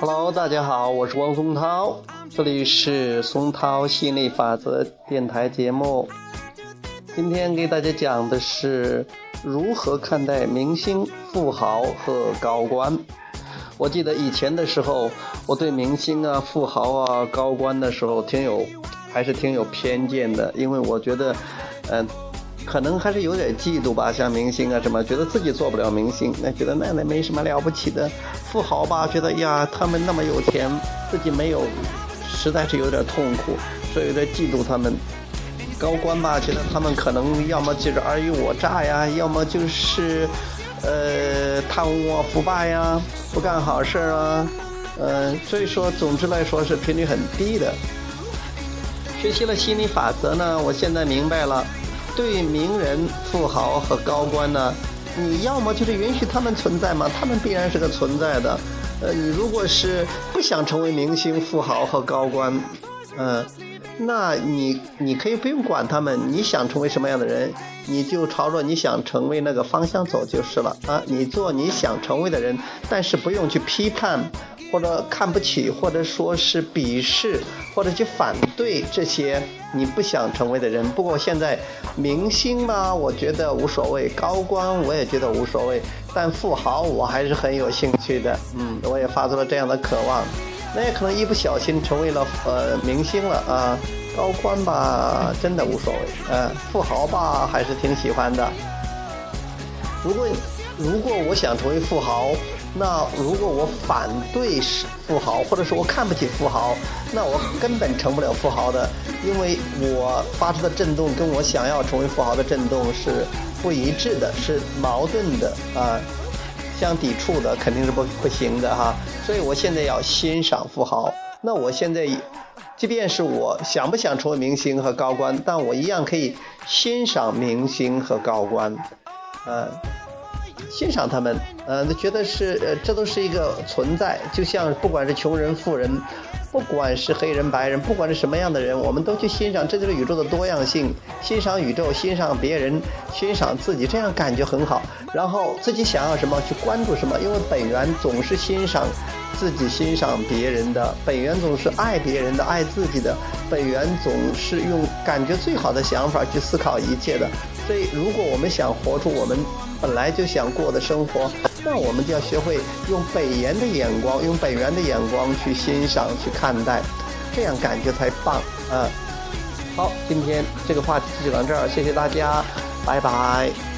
Hello，大家好，我是汪松涛，这里是松涛吸引力法则电台节目。今天给大家讲的是如何看待明星、富豪和高官。我记得以前的时候，我对明星啊、富豪啊、高官的时候，挺有，还是挺有偏见的，因为我觉得，嗯、可能还是有点嫉妒吧，像明星啊什么，觉得自己做不了明星，那觉得那那没什么了不起的。富豪吧，觉得呀，他们那么有钱，自己没有，实在是有点痛苦，所以有点嫉妒他们。高官吧，觉得他们可能要么就是尔虞我诈呀，要么就是，呃，贪污、腐败呀，不干好事啊，嗯、所以说，总之来说是频率很低的。学习了心理法则呢，我现在明白了，对名人、富豪和高官呢，你要么就是允许他们存在嘛，他们必然是个存在的。呃，你如果是不想成为明星、富豪和高官，嗯、那你你可以不用管他们，你想成为什么样的人，你就朝着你想成为那个方向走就是了啊！你做你想成为的人，但是不用去批判或者看不起，或者说是鄙视或者去反对这些你不想成为的人。不过现在明星嘛，我觉得无所谓；高官我也觉得无所谓，但富豪我还是很有兴趣的。嗯，我也发出了这样的渴望。那也可能一不小心成为了呃明星了啊，高官吧真的无所谓，呃，富豪吧还是挺喜欢的。如果如果我想成为富豪，那如果我反对是富豪，或者说我看不起富豪，那我根本成不了富豪的，因为我发出的震动跟我想要成为富豪的震动是不一致的，是矛盾的啊。相抵触的肯定是不不行的哈，所以我现在要欣赏富豪。那我现在，即便是我想不想成为明星和高官，但我一样可以欣赏明星和高官，嗯，欣赏他们，呃，觉得是呃，这都是一个存在，就像不管是穷人富人。不管是黑人白人，不管是什么样的人，我们都去欣赏，这就是宇宙的多样性。欣赏宇宙，欣赏别人，欣赏自己，这样感觉很好。然后自己想要什么，去关注什么，因为本源总是欣赏自己，欣赏别人的，本源总是爱别人的，爱自己的，本源总是用感觉最好的想法去思考一切的。所以，如果我们想活出我们本来就想过的生活，那我们就要学会用本源的眼光，用本源的眼光去欣赏、去看待，这样感觉才棒啊！好，今天这个话题就讲到这儿，谢谢大家，拜拜。